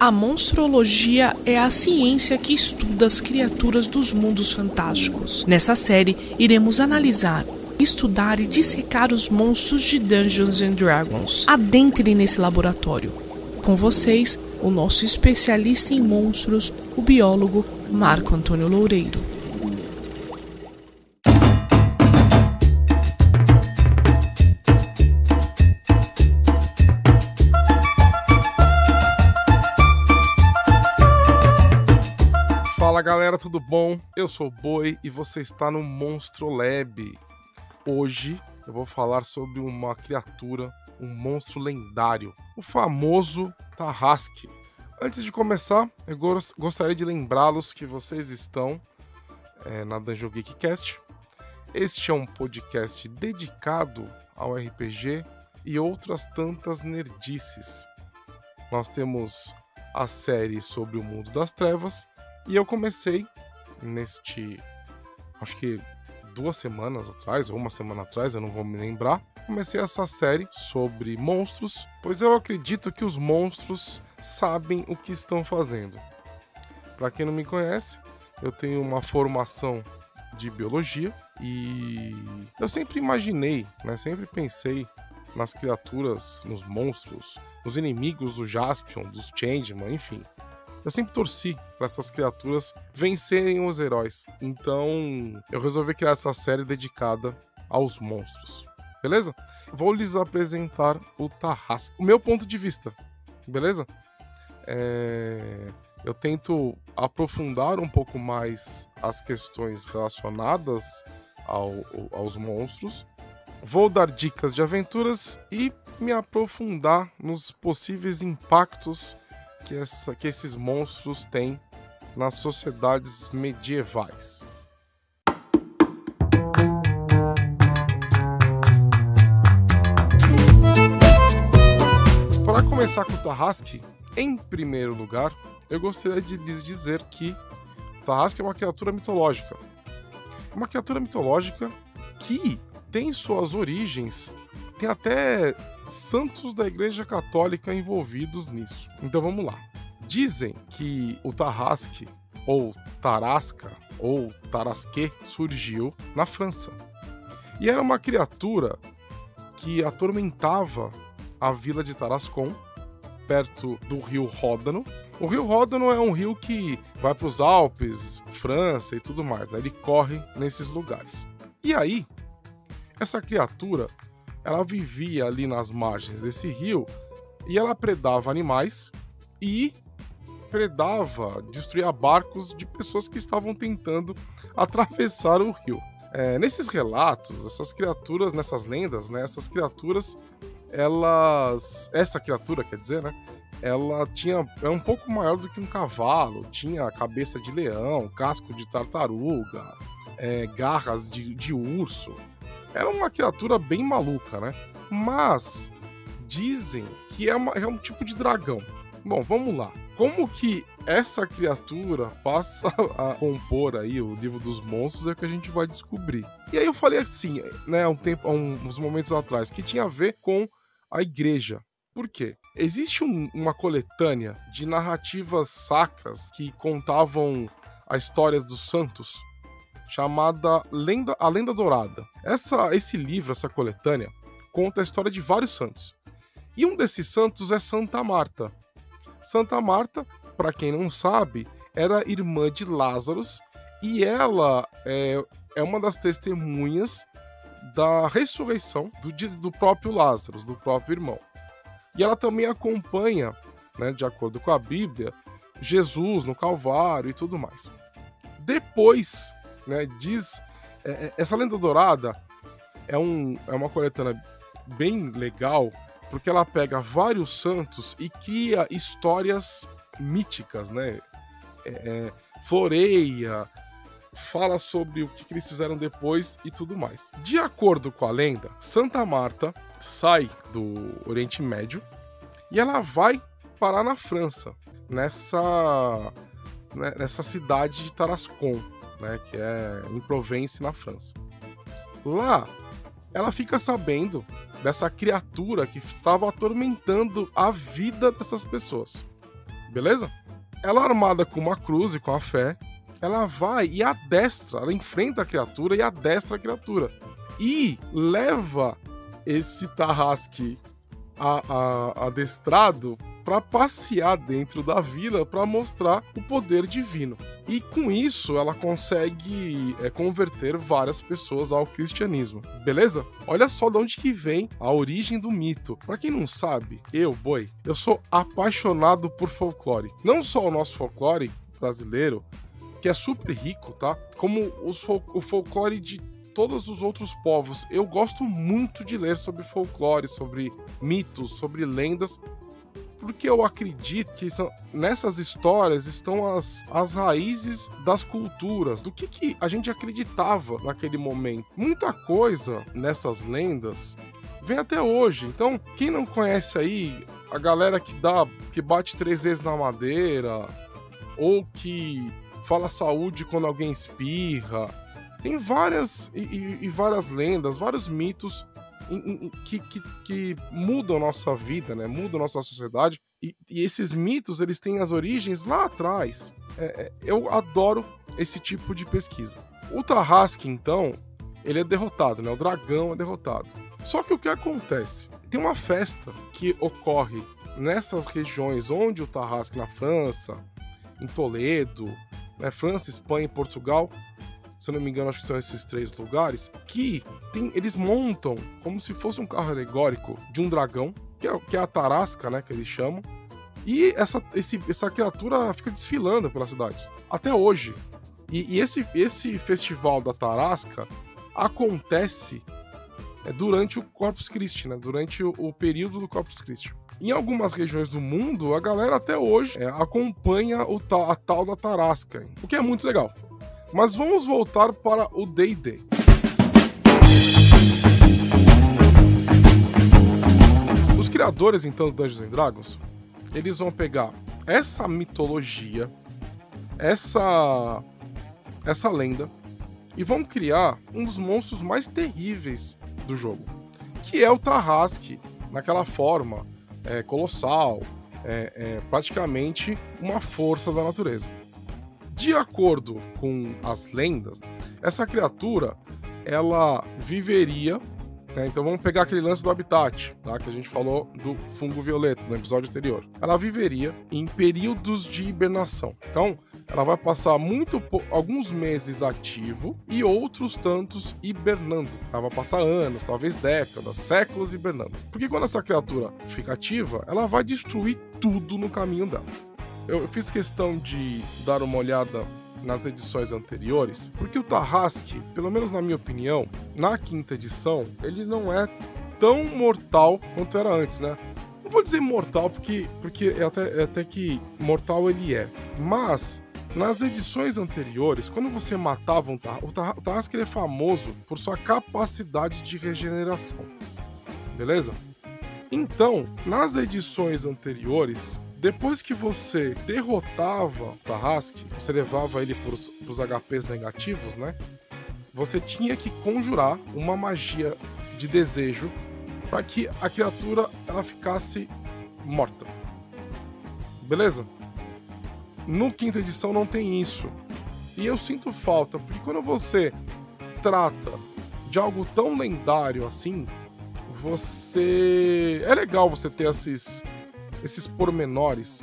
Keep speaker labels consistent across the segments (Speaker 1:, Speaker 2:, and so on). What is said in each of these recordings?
Speaker 1: A monstrologia é a ciência que estuda as criaturas dos mundos fantásticos. Nessa série, iremos analisar, estudar e dissecar os monstros de Dungeons and Dragons. Adentre nesse laboratório. Com vocês, o nosso especialista em monstros, o biólogo Marco Antônio Loureiro.
Speaker 2: Galera, tudo bom? Eu sou o Boi e você está no Monstro Lab. Hoje eu vou falar sobre uma criatura, um monstro lendário, o famoso Tarrasque. Antes de começar, eu gostaria de lembrá-los que vocês estão é, na Dungeon Geek Cast. Este é um podcast dedicado ao RPG e outras tantas nerdices. Nós temos a série sobre o mundo das trevas e eu comecei neste. Acho que duas semanas atrás, ou uma semana atrás, eu não vou me lembrar. Comecei essa série sobre monstros, pois eu acredito que os monstros sabem o que estão fazendo. Para quem não me conhece, eu tenho uma formação de biologia e eu sempre imaginei, né, sempre pensei nas criaturas, nos monstros, nos inimigos do Jaspion, dos Changeman, enfim. Eu sempre torci para essas criaturas vencerem os heróis. Então, eu resolvi criar essa série dedicada aos monstros. Beleza? Vou lhes apresentar o Tarrasque. O meu ponto de vista. Beleza? É... Eu tento aprofundar um pouco mais as questões relacionadas ao, aos monstros. Vou dar dicas de aventuras e me aprofundar nos possíveis impactos que, essa, que esses monstros têm nas sociedades medievais. Para começar com o Tarrasque, em primeiro lugar, eu gostaria de lhes dizer que o Tarrasque é uma criatura mitológica. Uma criatura mitológica que tem suas origens, tem até santos da Igreja Católica envolvidos nisso. Então vamos lá. Dizem que o Tarrasque, ou Tarasca, ou Tarasque, surgiu na França. E era uma criatura que atormentava a vila de Tarascon, perto do rio Ródano. O rio Ródano é um rio que vai para os Alpes, França e tudo mais. Né? Ele corre nesses lugares. E aí, essa criatura ela vivia ali nas margens desse rio e ela predava animais e predava, destruía barcos de pessoas que estavam tentando atravessar o rio. É, nesses relatos, essas criaturas, nessas lendas, né, essas criaturas, elas, essa criatura, quer dizer, né, ela tinha é um pouco maior do que um cavalo, tinha cabeça de leão, casco de tartaruga, é, garras de, de urso era uma criatura bem maluca, né? Mas dizem que é, uma, é um tipo de dragão. Bom, vamos lá. Como que essa criatura passa a compor aí o livro dos monstros é que a gente vai descobrir. E aí eu falei assim, né, um tempo, uns momentos atrás, que tinha a ver com a igreja. Por quê? Existe um, uma coletânea de narrativas sacras que contavam a história dos santos chamada Lenda, A Lenda Dourada. Essa, esse livro, essa coletânea, conta a história de vários santos. E um desses santos é Santa Marta. Santa Marta, para quem não sabe, era irmã de Lázaro e ela é, é uma das testemunhas da ressurreição do, do próprio Lázaro, do próprio irmão. E ela também acompanha, né, de acordo com a Bíblia, Jesus no Calvário e tudo mais. Depois né? Diz. É, é, essa lenda dourada é, um, é uma coletânea bem legal, porque ela pega vários santos e cria histórias míticas, né? É, é, floreia, fala sobre o que, que, eles fizeram depois e tudo mais. De acordo com a lenda, Santa Marta sai do Oriente Médio e ela vai parar na França, nessa, né, nessa cidade de Tarascon né, que é em Provence, na França. Lá, ela fica sabendo dessa criatura que estava atormentando a vida dessas pessoas. beleza? Ela armada com uma cruz e com a fé, ela vai e adestra, ela enfrenta a criatura e adestra a criatura. E leva esse Tarrasque a, a, adestrado para passear dentro da vila para mostrar o poder divino. E com isso ela consegue é, converter várias pessoas ao cristianismo. Beleza? Olha só de onde que vem a origem do mito. Para quem não sabe, eu, boi, eu sou apaixonado por folclore. Não só o nosso folclore brasileiro, que é super rico, tá? Como fol o folclore de todos os outros povos. Eu gosto muito de ler sobre folclore, sobre mitos, sobre lendas, porque eu acredito que são, nessas histórias estão as, as raízes das culturas, do que, que a gente acreditava naquele momento. Muita coisa nessas lendas vem até hoje. Então, quem não conhece aí a galera que dá que bate três vezes na madeira ou que fala saúde quando alguém espirra, tem várias e, e, e várias lendas, vários mitos que, que, que, mudam a nossa vida, né? Mudam nossa sociedade. E, e esses mitos, eles têm as origens lá atrás. É, é, eu adoro esse tipo de pesquisa. O Tarrasque, então, ele é derrotado, né? O dragão é derrotado. Só que o que acontece? Tem uma festa que ocorre nessas regiões onde o Tarrasque, na França, em Toledo, né? França, Espanha e Portugal, se eu não me engano, acho que são esses três lugares, que tem, eles montam como se fosse um carro alegórico de um dragão, que é, que é a Tarasca, né, que eles chamam, e essa, esse, essa criatura fica desfilando pela cidade, até hoje. E, e esse, esse festival da Tarasca acontece é, durante o Corpus Christi, né, durante o, o período do Corpus Christi. Em algumas regiões do mundo, a galera até hoje é, acompanha o, a tal da Tarasca, o que é muito legal. Mas vamos voltar para o D&D. Os criadores então do Dungeons Dragons, eles vão pegar essa mitologia, essa essa lenda e vão criar um dos monstros mais terríveis do jogo, que é o Tarrasque, naquela forma é, colossal, é, é, praticamente uma força da natureza. De acordo com as lendas, essa criatura ela viveria. Né, então vamos pegar aquele lance do habitat, tá? Que a gente falou do fungo violeta no episódio anterior. Ela viveria em períodos de hibernação. Então, ela vai passar muito alguns meses ativo e outros tantos hibernando. Ela vai passar anos, talvez décadas, séculos hibernando. Porque quando essa criatura fica ativa, ela vai destruir tudo no caminho dela eu fiz questão de dar uma olhada nas edições anteriores, porque o Tarrasque, pelo menos na minha opinião, na quinta edição, ele não é tão mortal quanto era antes, né? Não vou dizer mortal porque, porque é, até, é até que mortal ele é, mas nas edições anteriores, quando você matava um Tarrasque, o ele é famoso por sua capacidade de regeneração, beleza? Então, nas edições anteriores, depois que você derrotava o Tarrasque, você levava ele para os HPs negativos, né? Você tinha que conjurar uma magia de desejo para que a criatura ela ficasse morta. Beleza? No quinta edição não tem isso. E eu sinto falta, porque quando você trata de algo tão lendário assim, você. É legal você ter esses esses pormenores.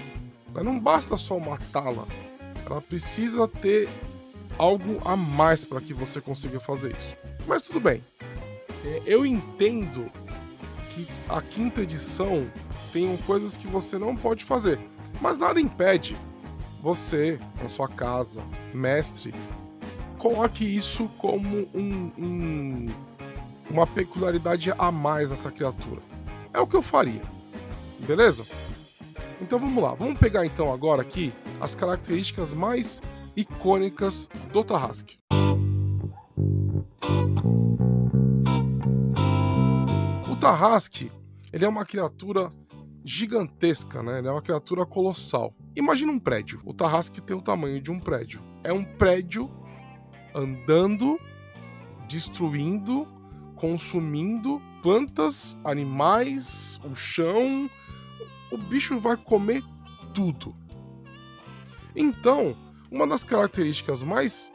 Speaker 2: Não basta só matá-la, ela precisa ter algo a mais para que você consiga fazer isso. Mas tudo bem. É, eu entendo que a quinta edição tem coisas que você não pode fazer, mas nada impede você, na sua casa, mestre, coloque isso como um, um, uma peculiaridade a mais nessa criatura. É o que eu faria. Beleza? Então vamos lá, vamos pegar então agora aqui as características mais icônicas do Tarrasque. O Tarrasque, ele é uma criatura gigantesca, né? Ele é uma criatura colossal. Imagina um prédio. O Tarrasque tem o tamanho de um prédio. É um prédio andando, destruindo, consumindo plantas, animais, o chão, o bicho vai comer tudo. Então, uma das características mais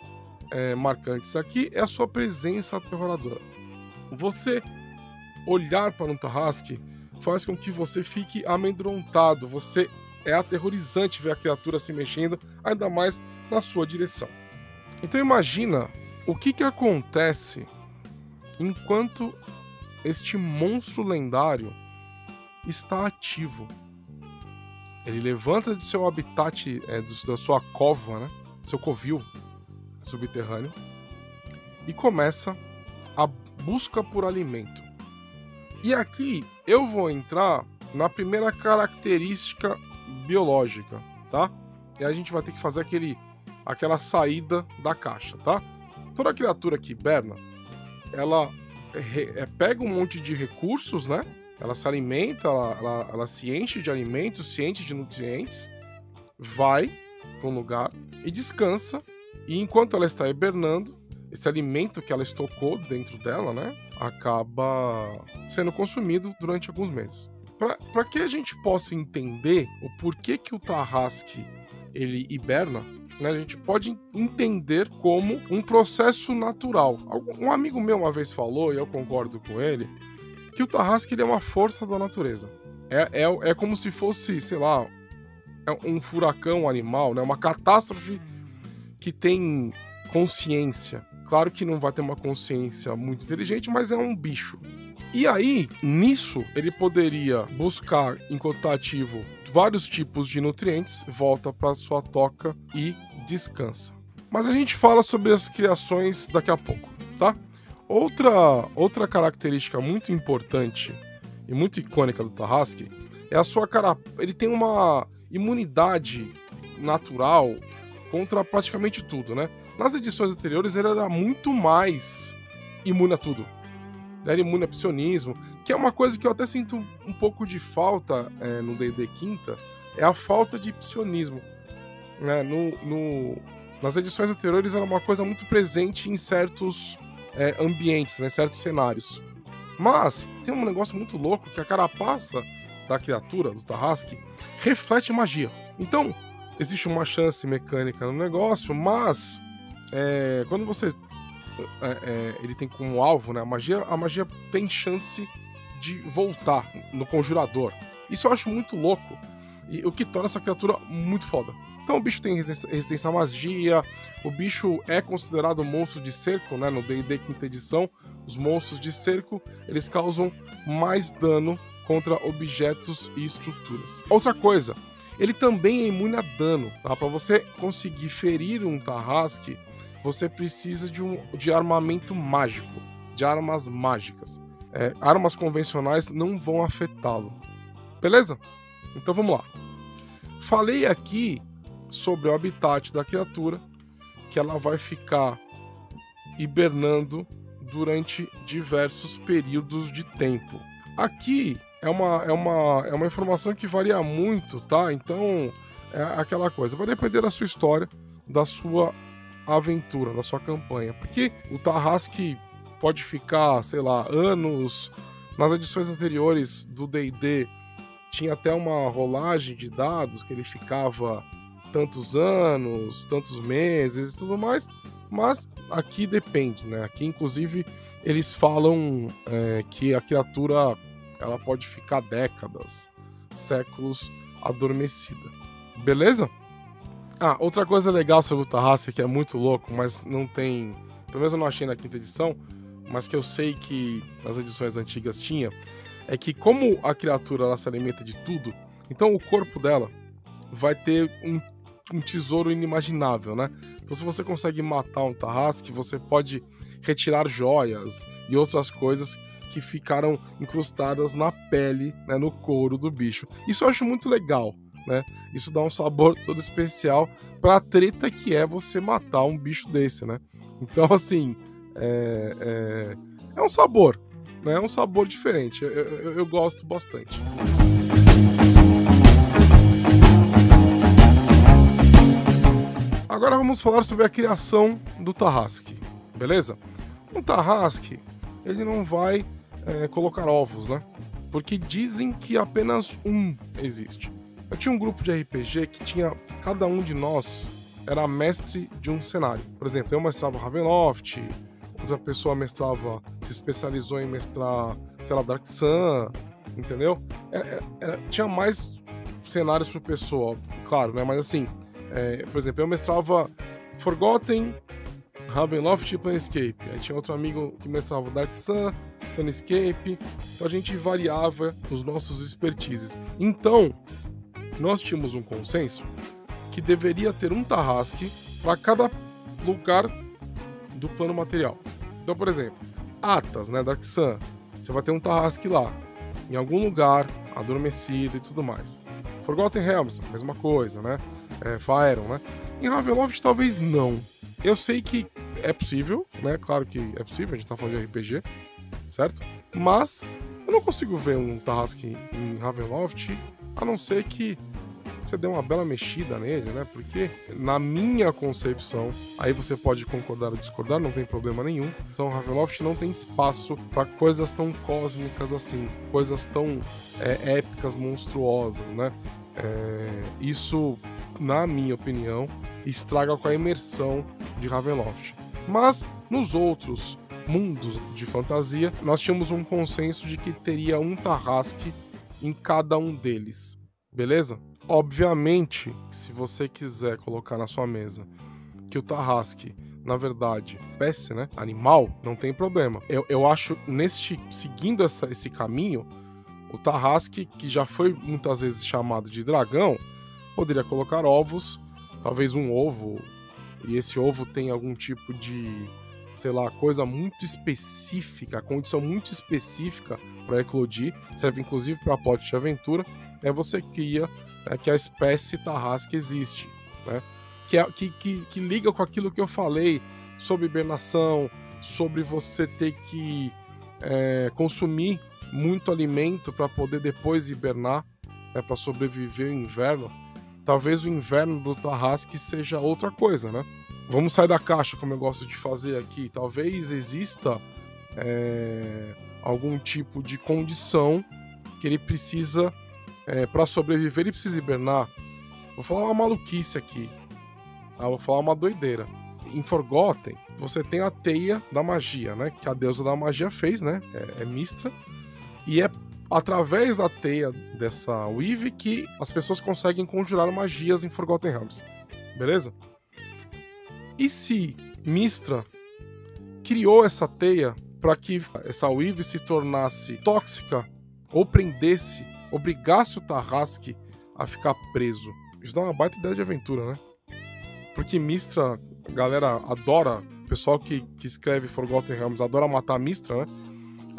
Speaker 2: é, marcantes aqui é a sua presença aterroradora. Você olhar para um Tarrasque faz com que você fique amedrontado, você é aterrorizante ver a criatura se mexendo, ainda mais na sua direção. Então imagina o que, que acontece enquanto este monstro lendário está ativo. Ele levanta de seu habitat, é, da sua cova, né? seu covil subterrâneo, e começa a busca por alimento. E aqui eu vou entrar na primeira característica biológica, tá? E a gente vai ter que fazer aquele, aquela saída da caixa, tá? Toda criatura que hiberna, ela é, pega um monte de recursos, né? Ela se alimenta, ela, ela, ela se enche de alimentos, se enche de nutrientes, vai para um lugar e descansa. E enquanto ela está hibernando, esse alimento que ela estocou dentro dela, né? Acaba sendo consumido durante alguns meses. Para que a gente possa entender o porquê que o Tarrasque ele hiberna, né, a gente pode entender como um processo natural. Um amigo meu uma vez falou, e eu concordo com ele, que o Tarrasque ele é uma força da natureza. É, é, é como se fosse, sei lá, é um furacão animal, né, uma catástrofe que tem consciência. Claro que não vai ter uma consciência muito inteligente, mas é um bicho. E aí, nisso, ele poderia buscar, enquanto tá ativo, vários tipos de nutrientes, volta para sua toca e descansa. Mas a gente fala sobre as criações daqui a pouco, tá? Outra, outra característica muito importante e muito icônica do Tarrasque é a sua cara. Ele tem uma imunidade natural contra praticamente tudo, né? Nas edições anteriores ele era muito mais imune a tudo né, imune a psionismo, que é uma coisa que eu até sinto um, um pouco de falta é, no D&D Quinta, é a falta de psionismo. Né? No, no, nas edições anteriores era uma coisa muito presente em certos é, ambientes, né, certos cenários. Mas tem um negócio muito louco que a carapaça da criatura, do Tarrasque, reflete magia. Então, existe uma chance mecânica no negócio, mas é, quando você é, é, ele tem como alvo, né? A magia, a magia tem chance de voltar no conjurador. Isso eu acho muito louco. E o que torna essa criatura muito foda. Então o bicho tem resistência à magia, o bicho é considerado monstro de cerco, né? No D&D quinta edição, os monstros de cerco, eles causam mais dano contra objetos e estruturas. Outra coisa, ele também é imune a dano, tá? Para você conseguir ferir um Tarrasque, você precisa de, um, de armamento mágico, de armas mágicas. É, armas convencionais não vão afetá-lo. Beleza? Então vamos lá. Falei aqui sobre o habitat da criatura, que ela vai ficar hibernando durante diversos períodos de tempo. Aqui é uma, é uma, é uma informação que varia muito, tá? Então é aquela coisa, vai depender da sua história, da sua aventura, da sua campanha. Porque o Tarrasque pode ficar, sei lá, anos. Nas edições anteriores do DD tinha até uma rolagem de dados que ele ficava tantos anos, tantos meses e tudo mais. Mas aqui depende, né? Aqui, inclusive, eles falam é, que a criatura ela pode ficar décadas, séculos adormecida. Beleza? Ah, outra coisa legal sobre o Tarrasque que é muito louco, mas não tem. Pelo menos eu não achei na quinta edição, mas que eu sei que nas edições antigas tinha, é que como a criatura ela se alimenta de tudo, então o corpo dela vai ter um, um tesouro inimaginável, né? Então se você consegue matar um Tarrasque, você pode retirar joias e outras coisas que ficaram incrustadas na pele, né, no couro do bicho. Isso eu acho muito legal né? Isso dá um sabor todo especial pra treta que é você matar um bicho desse, né? Então, assim, é, é, é um sabor, né? É um sabor diferente. Eu, eu, eu gosto bastante. Agora vamos falar sobre a criação do Tarrasque, beleza? Um Tarrasque, ele não vai é, colocar ovos, né? Porque dizem que apenas um existe. Eu tinha um grupo de RPG que tinha cada um de nós era mestre de um cenário. Por exemplo, eu mestrava Ravenloft, outra pessoa mestrava, se especializou em mestrar, sei lá, Dark Sun, entendeu? Era, era, era, tinha mais cenários por pessoa, claro, né? Mas assim, é, por exemplo, eu mestrava Forgotten, Ravenloft e Planescape. Aí tinha outro amigo que mestrava Dark Sun, Planescape. Então a gente variava os nossos expertises. Então, nós tínhamos um consenso que deveria ter um Tarrasque para cada lugar do plano material. Então, por exemplo, Atas, né, Dark Sun, você vai ter um Tarrasque lá, em algum lugar, adormecido e tudo mais. Forgotten Realms, mesma coisa, né? É, Faeron, né? Em Ravenloft, talvez não. Eu sei que é possível, né? Claro que é possível, a gente tá falando de RPG, certo? Mas eu não consigo ver um Tarrasque em Ravenloft, a não ser que você dê uma bela mexida nele, né? Porque, na minha concepção, aí você pode concordar ou discordar, não tem problema nenhum. Então, Ravenloft não tem espaço para coisas tão cósmicas assim, coisas tão é, épicas, monstruosas, né? É, isso, na minha opinião, estraga com a imersão de Ravenloft. Mas, nos outros mundos de fantasia, nós tínhamos um consenso de que teria um Tarrasque em cada um deles. Beleza? Obviamente, se você quiser colocar na sua mesa que o Tarrasque, na verdade, espécie, né? Animal, não tem problema. Eu, eu acho, neste, seguindo essa, esse caminho, o Tarrasque, que já foi muitas vezes chamado de dragão, poderia colocar ovos, talvez um ovo, e esse ovo tem algum tipo de, sei lá, coisa muito específica, condição muito específica para eclodir, serve inclusive para plot de aventura. É você cria é, que a espécie tarrasque existe, né? Que, é, que, que, que liga com aquilo que eu falei sobre hibernação, sobre você ter que é, consumir muito alimento para poder depois hibernar, né, para sobreviver o inverno. Talvez o inverno do Tarrasque seja outra coisa, né? Vamos sair da caixa, como eu gosto de fazer aqui. Talvez exista é, algum tipo de condição que ele precisa é, para sobreviver ele precisa hibernar. Vou falar uma maluquice aqui. Ah, vou falar uma doideira. Em Forgotten, você tem a teia da magia, né? Que a deusa da magia fez, né? É, é Mistra. E é através da teia dessa Weave que as pessoas conseguem conjurar magias em Forgotten Realms. Beleza? E se Mistra criou essa teia para que essa Weave se tornasse tóxica ou prendesse obrigasse o Tarrasque a ficar preso. Isso dá uma baita ideia de aventura, né? Porque Mistra, a galera adora, o pessoal que, que escreve Forgotten Realms adora matar Mistra, né?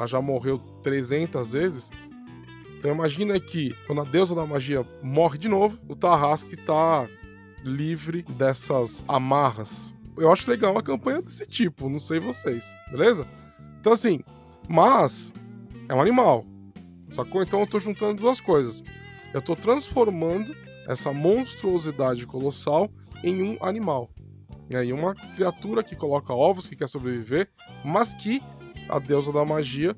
Speaker 2: Ela já morreu 300 vezes. Então imagina que quando a deusa da magia morre de novo, o Tarrasque tá livre dessas amarras. Eu acho legal uma campanha desse tipo, não sei vocês, beleza? Então assim, mas é um animal. Sacou? Então eu tô juntando duas coisas. Eu tô transformando essa monstruosidade colossal em um animal. E aí uma criatura que coloca ovos, que quer sobreviver, mas que a deusa da magia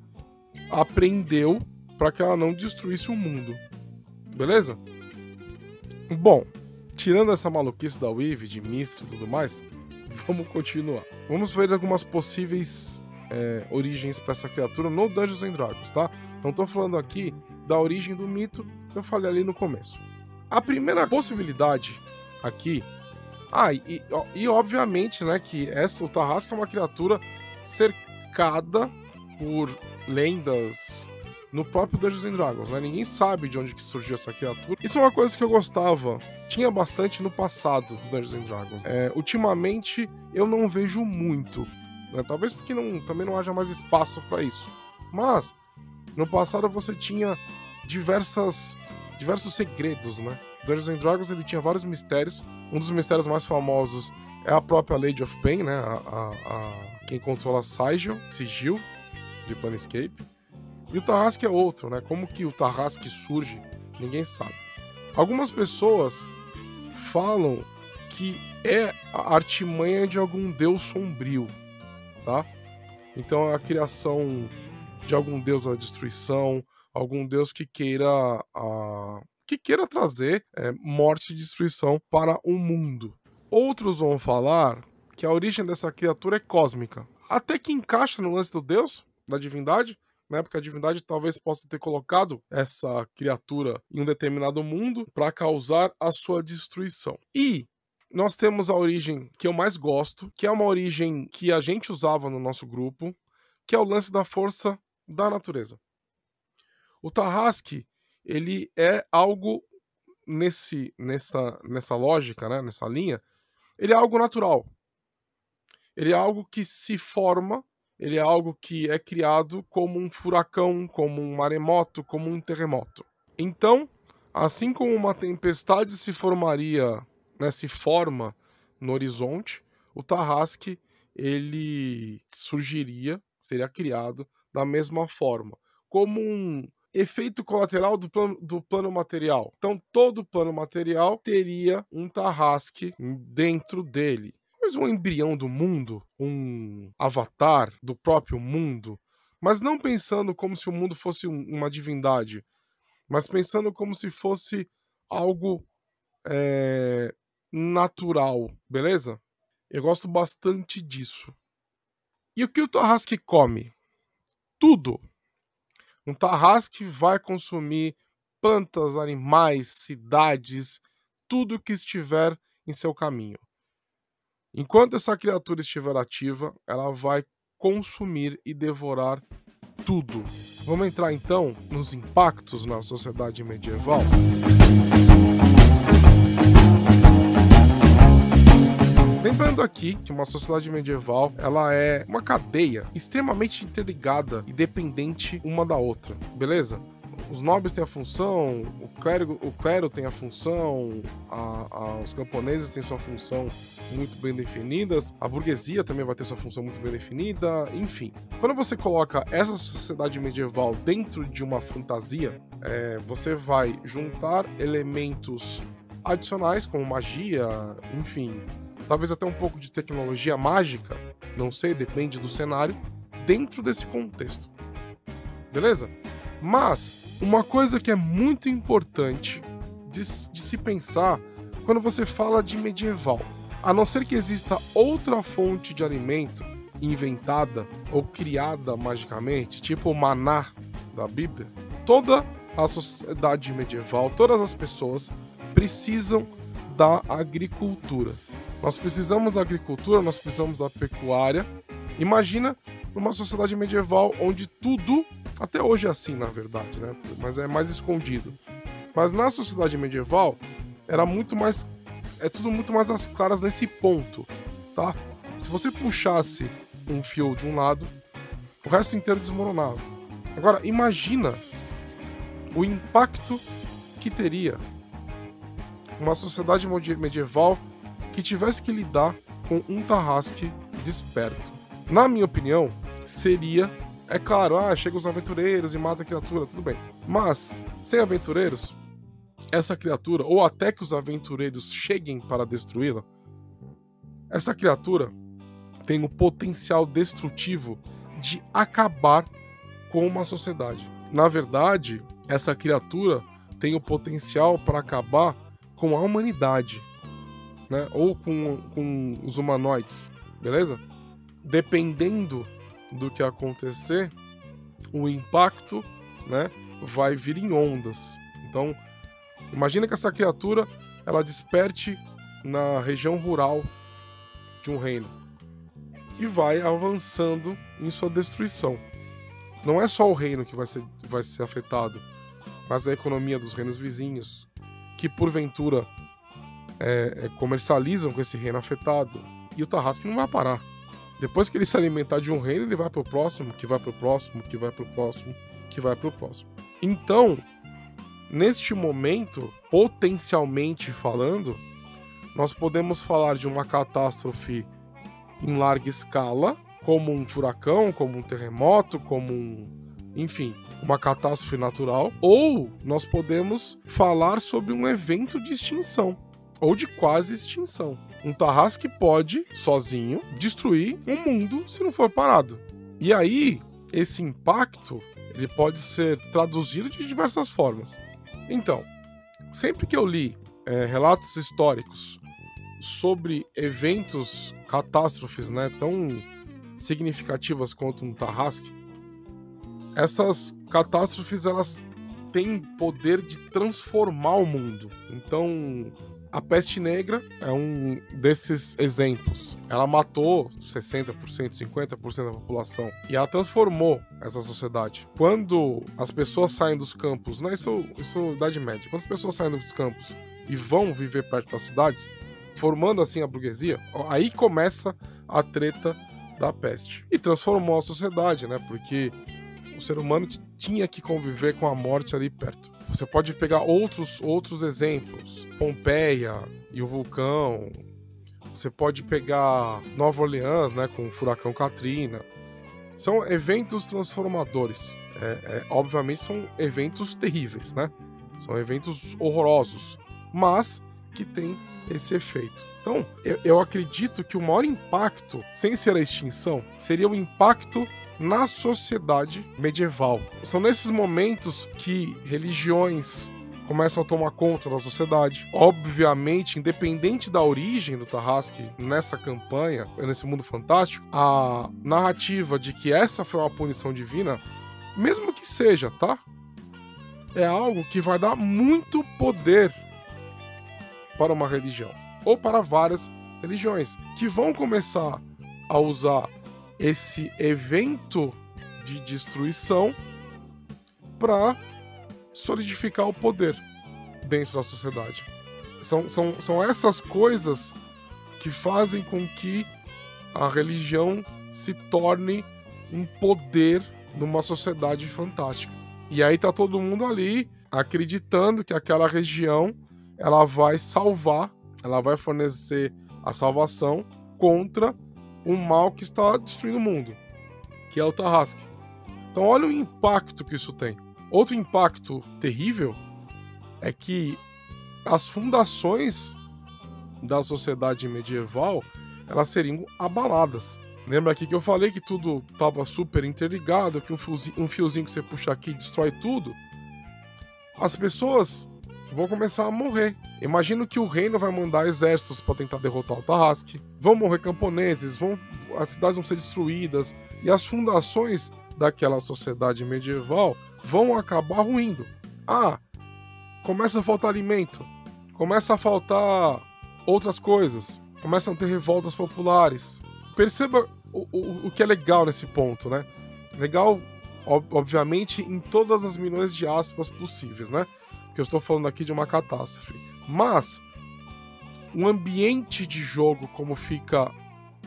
Speaker 2: aprendeu para que ela não destruísse o mundo. Beleza? Bom, tirando essa maluquice da Weave, de Mistra e tudo mais, vamos continuar. Vamos ver algumas possíveis é, origens para essa criatura no Dungeons and Dragons, tá? Não estou falando aqui da origem do mito que eu falei ali no começo. A primeira possibilidade aqui. Ah, e, e obviamente, né, que essa, o Tarrasque é uma criatura cercada por lendas no próprio Dungeons and Dragons, né? Ninguém sabe de onde que surgiu essa criatura. Isso é uma coisa que eu gostava, tinha bastante no passado do Dungeons and Dragons. É, ultimamente eu não vejo muito, né? Talvez porque não, também não haja mais espaço para isso. Mas no passado você tinha diversas diversos segredos, né? Dungeons and Dragons ele tinha vários mistérios. Um dos mistérios mais famosos é a própria Lady of Pain, né? A, a, a quem controla Sigil, Sigil de Planescape. E o Tarrasque é outro, né? Como que o Tarrasque surge, ninguém sabe. Algumas pessoas falam que é a artimanha de algum deus sombrio, tá? Então a criação de algum deus da destruição, algum deus que queira a, que queira trazer é, morte e destruição para o mundo. Outros vão falar que a origem dessa criatura é cósmica, até que encaixa no lance do Deus, da divindade, né? Porque a divindade talvez possa ter colocado essa criatura em um determinado mundo para causar a sua destruição. E nós temos a origem que eu mais gosto, que é uma origem que a gente usava no nosso grupo, que é o lance da força da natureza. O Tarrasque, ele é algo nesse nessa nessa lógica, né, nessa linha, ele é algo natural. Ele é algo que se forma, ele é algo que é criado como um furacão, como um maremoto, como um terremoto. Então, assim como uma tempestade se formaria, né, se forma no horizonte, o Tarrasque ele surgiria, seria criado da mesma forma, como um efeito colateral do plano, do plano material. Então, todo plano material teria um tarrasque dentro dele. Mas um embrião do mundo, um avatar do próprio mundo, mas não pensando como se o mundo fosse uma divindade, mas pensando como se fosse algo é, natural, beleza? Eu gosto bastante disso. E o que o Tarrasque come? Tudo. Um tarrasque vai consumir plantas, animais, cidades, tudo que estiver em seu caminho. Enquanto essa criatura estiver ativa, ela vai consumir e devorar tudo. Vamos entrar então nos impactos na sociedade medieval? Lembrando aqui que uma sociedade medieval ela é uma cadeia extremamente interligada e dependente uma da outra, beleza? Os nobres têm a função, o clero, o clero tem a função, a, a, os camponeses têm sua função muito bem definidas, a burguesia também vai ter sua função muito bem definida, enfim. Quando você coloca essa sociedade medieval dentro de uma fantasia, é, você vai juntar elementos adicionais como magia, enfim, talvez até um pouco de tecnologia mágica, não sei, depende do cenário, dentro desse contexto. Beleza? Mas, uma coisa que é muito importante de, de se pensar quando você fala de medieval, a não ser que exista outra fonte de alimento inventada ou criada magicamente, tipo o maná da Bíblia, toda a sociedade medieval, todas as pessoas precisam da agricultura. Nós precisamos da agricultura, nós precisamos da pecuária. Imagina uma sociedade medieval onde tudo, até hoje é assim na verdade, né? Mas é mais escondido. Mas na sociedade medieval era muito mais é tudo muito mais às claras nesse ponto, tá? Se você puxasse um fio de um lado, o resto inteiro desmoronava. Agora imagina o impacto que teria uma sociedade medieval que tivesse que lidar com um Tarrasque desperto. Na minha opinião, seria. É claro, ah, chegam os aventureiros e mata a criatura, tudo bem. Mas, sem aventureiros, essa criatura, ou até que os aventureiros cheguem para destruí-la, essa criatura tem o potencial destrutivo de acabar com uma sociedade. Na verdade, essa criatura tem o potencial para acabar com a humanidade né? Ou com, com os humanoides, beleza? Dependendo do que acontecer, o impacto, né, vai vir em ondas. Então, imagina que essa criatura ela desperte na região rural de um reino e vai avançando em sua destruição. Não é só o reino que vai ser, vai ser afetado, mas a economia dos reinos vizinhos, que porventura é, é, comercializam com esse reino afetado. E o Tarrasque não vai parar. Depois que ele se alimentar de um reino, ele vai pro próximo, que vai pro próximo, que vai pro próximo, que vai pro próximo. Então, neste momento, potencialmente falando, nós podemos falar de uma catástrofe em larga escala, como um furacão, como um terremoto, como um. Enfim, uma catástrofe natural, ou nós podemos falar sobre um evento de extinção ou de quase extinção. Um Tarrasque pode, sozinho, destruir um mundo se não for parado. E aí, esse impacto ele pode ser traduzido de diversas formas. Então, sempre que eu li é, relatos históricos sobre eventos, catástrofes, né, tão significativas quanto um Tarrasque, essas catástrofes elas têm poder de transformar o mundo. Então, a peste negra é um desses exemplos. Ela matou 60%, 50% da população e ela transformou essa sociedade. Quando as pessoas saem dos campos, não, isso, isso é Idade Média, quando as pessoas saem dos campos e vão viver perto das cidades, formando assim a burguesia, aí começa a treta da peste. E transformou a sociedade, né? Porque ser humano tinha que conviver com a morte ali perto. Você pode pegar outros, outros exemplos, Pompeia e o vulcão. Você pode pegar Nova Orleans, né, com o furacão Katrina. São eventos transformadores. É, é, obviamente são eventos terríveis, né? São eventos horrorosos, mas que têm esse efeito. Então, eu, eu acredito que o maior impacto, sem ser a extinção, seria o impacto na sociedade medieval. São nesses momentos que religiões começam a tomar conta da sociedade. Obviamente, independente da origem do Tarrasque nessa campanha, nesse mundo fantástico, a narrativa de que essa foi uma punição divina, mesmo que seja, tá? É algo que vai dar muito poder para uma religião ou para várias religiões que vão começar a usar esse evento de destruição para solidificar o poder dentro da sociedade. São, são, são essas coisas que fazem com que a religião se torne um poder numa sociedade fantástica. E aí tá todo mundo ali acreditando que aquela região ela vai salvar, ela vai fornecer a salvação contra um mal que está destruindo o mundo, que é o Tarrasque. Então, olha o impacto que isso tem. Outro impacto terrível é que as fundações da sociedade medieval elas seriam abaladas. Lembra aqui que eu falei que tudo estava super interligado, que um fiozinho, um fiozinho que você puxa aqui destrói tudo? As pessoas vão começar a morrer. Imagino que o reino vai mandar exércitos para tentar derrotar o Tarrasque. Vão morrer camponeses, vão, as cidades vão ser destruídas e as fundações daquela sociedade medieval vão acabar ruindo. Ah, começa a faltar alimento, começa a faltar outras coisas, começam a ter revoltas populares. Perceba o, o, o que é legal nesse ponto, né? Legal, obviamente, em todas as milhões de aspas possíveis, né? Que eu estou falando aqui de uma catástrofe. Mas um ambiente de jogo como fica,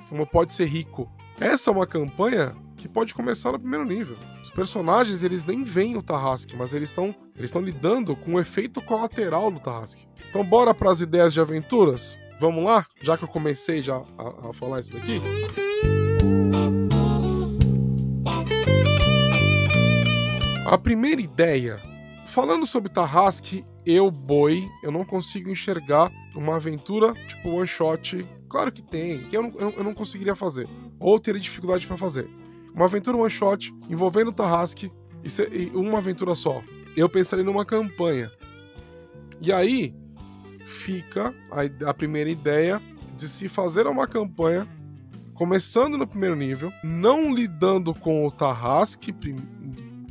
Speaker 2: como pode ser rico. Essa é uma campanha que pode começar no primeiro nível. Os personagens, eles nem veem o Tarrasque, mas eles estão eles estão lidando com o efeito colateral do Tarrasque. Então bora para as ideias de aventuras? Vamos lá? Já que eu comecei já a, a falar isso daqui. A primeira ideia Falando sobre Tarrasque, eu, boi, eu não consigo enxergar uma aventura tipo one shot. Claro que tem, que eu não, eu não conseguiria fazer. Ou teria dificuldade para fazer. Uma aventura one shot envolvendo Tarrasque e, uma aventura só. Eu pensaria numa campanha. E aí fica a, a primeira ideia de se fazer uma campanha começando no primeiro nível, não lidando com o Tarrasque prim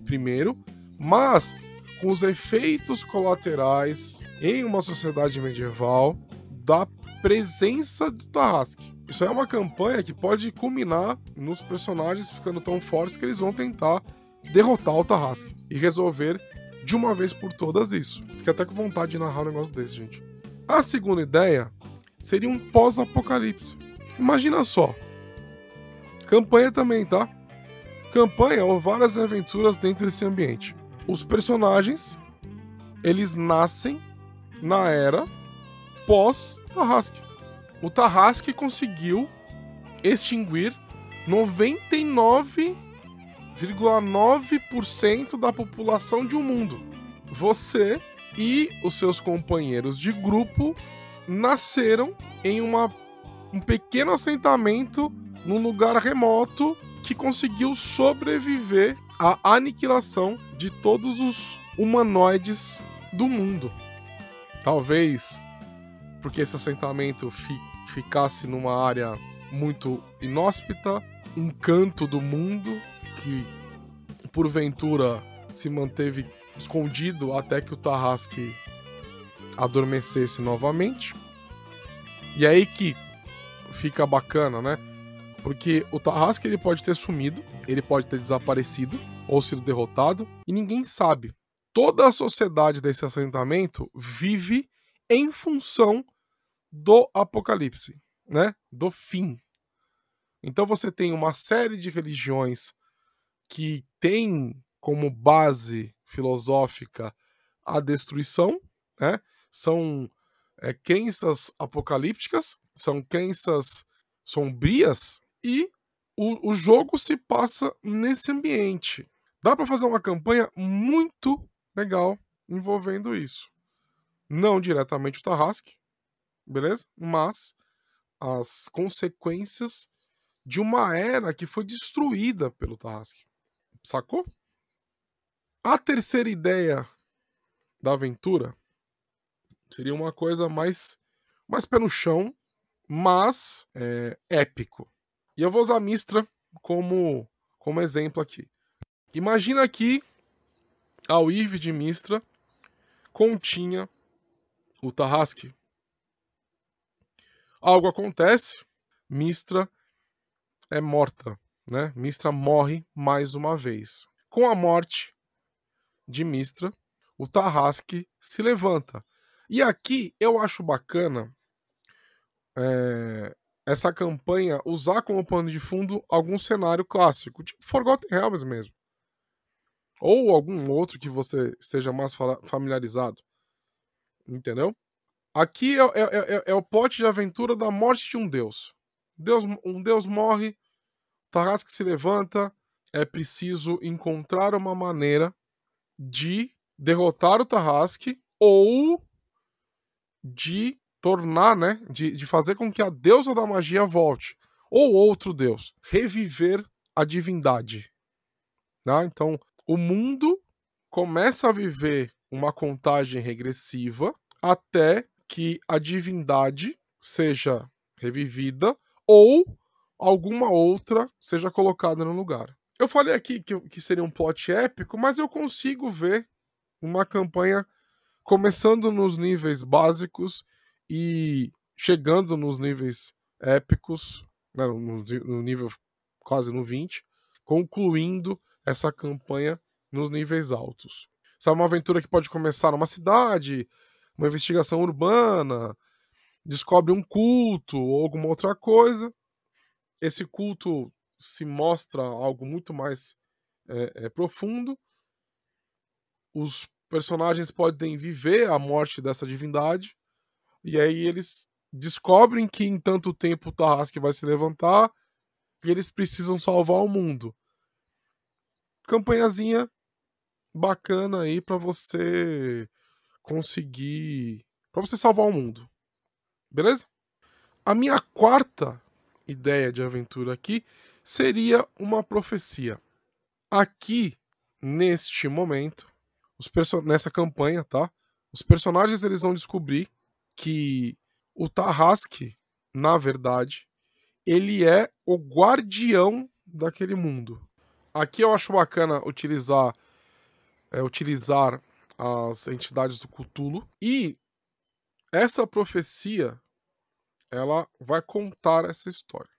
Speaker 2: primeiro, mas com os efeitos colaterais em uma sociedade medieval da presença do Tarrasque. Isso é uma campanha que pode culminar nos personagens ficando tão fortes que eles vão tentar derrotar o Tarrasque e resolver de uma vez por todas isso. Fiquei até com vontade de narrar um negócio desse, gente. A segunda ideia seria um pós-apocalipse. Imagina só. Campanha também, tá? Campanha ou várias aventuras dentro desse ambiente os personagens eles nascem na era pós Tarrasque. O Tarrasque conseguiu extinguir 99,9% da população de um mundo. Você e os seus companheiros de grupo nasceram em uma, um pequeno assentamento num lugar remoto que conseguiu sobreviver à aniquilação de todos os humanoides do mundo. Talvez porque esse assentamento fi ficasse numa área muito inóspita, um canto do mundo que porventura se manteve escondido até que o Tarrasque adormecesse novamente. E aí que fica bacana, né? Porque o Tarrasque ele pode ter sumido, ele pode ter desaparecido ou sido derrotado e ninguém sabe. Toda a sociedade desse assentamento vive em função do apocalipse, né? Do fim. Então você tem uma série de religiões que tem como base filosófica a destruição, né? São é, crenças apocalípticas, são crenças sombrias e o, o jogo se passa nesse ambiente. Dá para fazer uma campanha muito legal envolvendo isso. Não diretamente o Tarrasque, beleza? Mas as consequências de uma era que foi destruída pelo Tarrasque. Sacou? A terceira ideia da aventura seria uma coisa mais, mais pé no chão, mas é, épico. E eu vou usar Mistra como, como exemplo aqui. Imagina que a Uive de Mistra continha o Tarrasque. Algo acontece, Mistra é morta, né? Mistra morre mais uma vez. Com a morte de Mistra, o Tarrasque se levanta. E aqui eu acho bacana é, essa campanha usar como pano de fundo algum cenário clássico, tipo Forgotten Realms mesmo. Ou algum outro que você esteja mais familiarizado. Entendeu? Aqui é, é, é, é, o pote de aventura da morte de um deus. deus um deus morre, Tarrasque se levanta, é preciso encontrar uma maneira de derrotar o Tarrasque ou de tornar, né, de, de fazer com que a deusa da magia volte, ou outro deus, reviver a divindade. Tá? Então, o mundo começa a viver uma contagem regressiva até que a divindade seja revivida ou alguma outra seja colocada no lugar. Eu falei aqui que, que seria um plot épico, mas eu consigo ver uma campanha começando nos níveis básicos e chegando nos níveis épicos, né, no, no nível quase no 20, concluindo essa campanha nos níveis altos. Essa é uma aventura que pode começar numa cidade, uma investigação urbana, descobre um culto ou alguma outra coisa. Esse culto se mostra algo muito mais é, é, profundo. Os personagens podem viver a morte dessa divindade. E aí eles descobrem que em tanto tempo o Tarrasque vai se levantar e eles precisam salvar o mundo. Campanhazinha bacana aí para você conseguir, para você salvar o mundo. Beleza? A minha quarta ideia de aventura aqui seria uma profecia. Aqui, neste momento, os nessa campanha, tá? Os personagens eles vão descobrir que o Tarrasque, na verdade, ele é o guardião daquele mundo. Aqui eu acho bacana utilizar é, utilizar as entidades do Cthulhu e essa profecia ela vai contar essa história.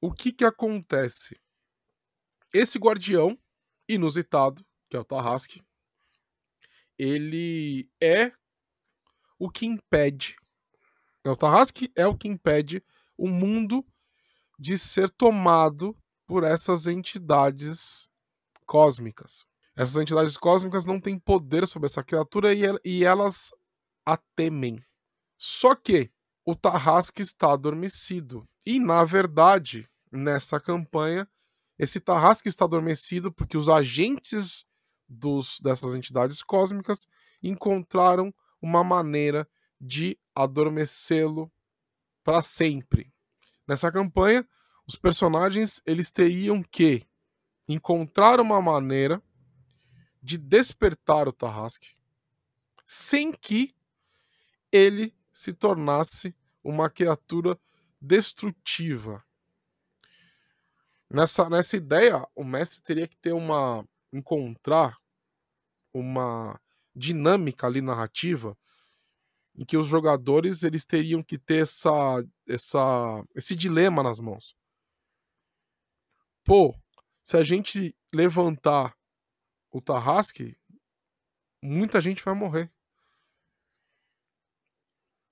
Speaker 2: O que que acontece? Esse guardião inusitado, que é o Tarrasque, ele é o que impede. É o Tarrasque é o que impede o mundo de ser tomado por essas entidades cósmicas. Essas entidades cósmicas não têm poder sobre essa criatura e, elas a temem. Só que o Tarrasque está adormecido. E, na verdade, nessa campanha, esse Tarrasque está adormecido porque os agentes dos, dessas entidades cósmicas encontraram uma maneira de adormecê-lo para sempre. Nessa campanha, os personagens eles teriam que encontrar uma maneira de despertar o Tarrasque sem que ele se tornasse uma criatura destrutiva. Nessa, nessa ideia, o mestre teria que ter uma. encontrar uma dinâmica ali narrativa em que os jogadores eles teriam que ter essa, essa, esse dilema nas mãos. Pô, se a gente levantar o Tarrasque, muita gente vai morrer.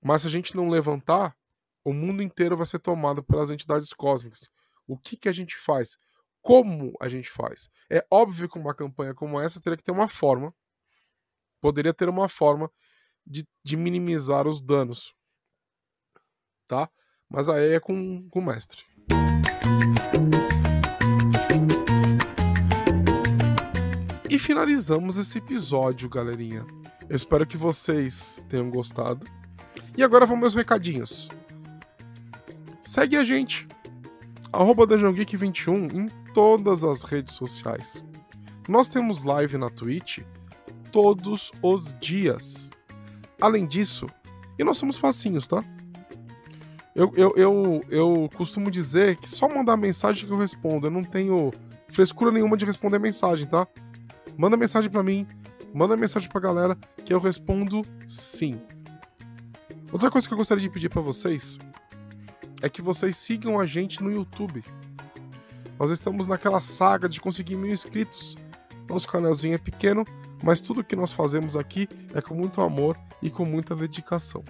Speaker 2: Mas se a gente não levantar, o mundo inteiro vai ser tomado pelas entidades cósmicas. O que, que a gente faz? Como a gente faz? É óbvio que uma campanha como essa teria que ter uma forma, poderia ter uma forma de, de minimizar os danos. Tá? Mas aí é com, com o mestre. E finalizamos esse episódio, galerinha. Eu espero que vocês tenham gostado. E agora vamos meus recadinhos. Segue a gente, arroba 21 em todas as redes sociais. Nós temos live na Twitch todos os dias. Além disso, e nós somos facinhos, tá? Eu, eu, eu, eu costumo dizer que só mandar mensagem que eu respondo. Eu não tenho frescura nenhuma de responder mensagem, tá? Manda mensagem para mim, manda mensagem pra galera que eu respondo sim. Outra coisa que eu gostaria de pedir para vocês é que vocês sigam a gente no YouTube. Nós estamos naquela saga de conseguir mil inscritos. Nosso canalzinho é pequeno, mas tudo que nós fazemos aqui é com muito amor e com muita dedicação.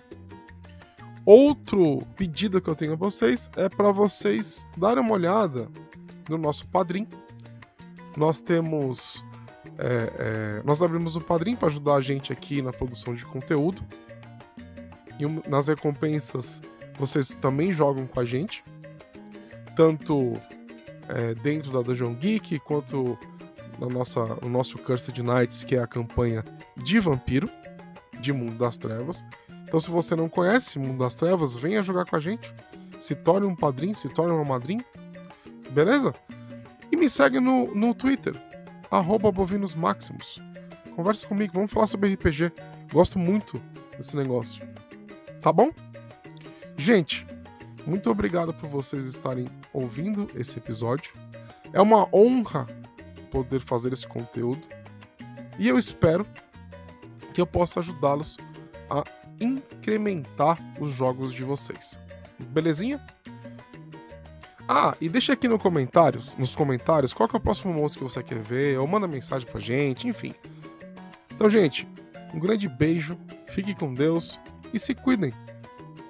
Speaker 2: Outro pedido que eu tenho a vocês é para vocês darem uma olhada no nosso padrim. Nós temos. É, é, nós abrimos o padrim para ajudar a gente aqui na produção de conteúdo. E nas recompensas vocês também jogam com a gente. Tanto é, dentro da Dungeon Geek quanto na nossa, no nosso Cursed Nights, que é a campanha de vampiro, de Mundo das Trevas. Então, se você não conhece Mundo das Trevas, venha jogar com a gente. Se torne um padrinho, se torne uma madrinha. Beleza? E me segue no, no Twitter, arroba bovinosmaximus. Converse comigo, vamos falar sobre RPG. Gosto muito desse negócio. Tá bom? Gente, muito obrigado por vocês estarem ouvindo esse episódio. É uma honra poder fazer esse conteúdo. E eu espero que eu possa ajudá-los a incrementar os jogos de vocês. Belezinha? Ah, e deixa aqui no comentários, nos comentários qual é o próximo monstro que você quer ver, ou manda mensagem pra gente, enfim. Então, gente, um grande beijo, fique com Deus e se cuidem.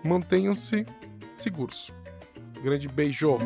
Speaker 2: Mantenham-se seguros. Grande beijo.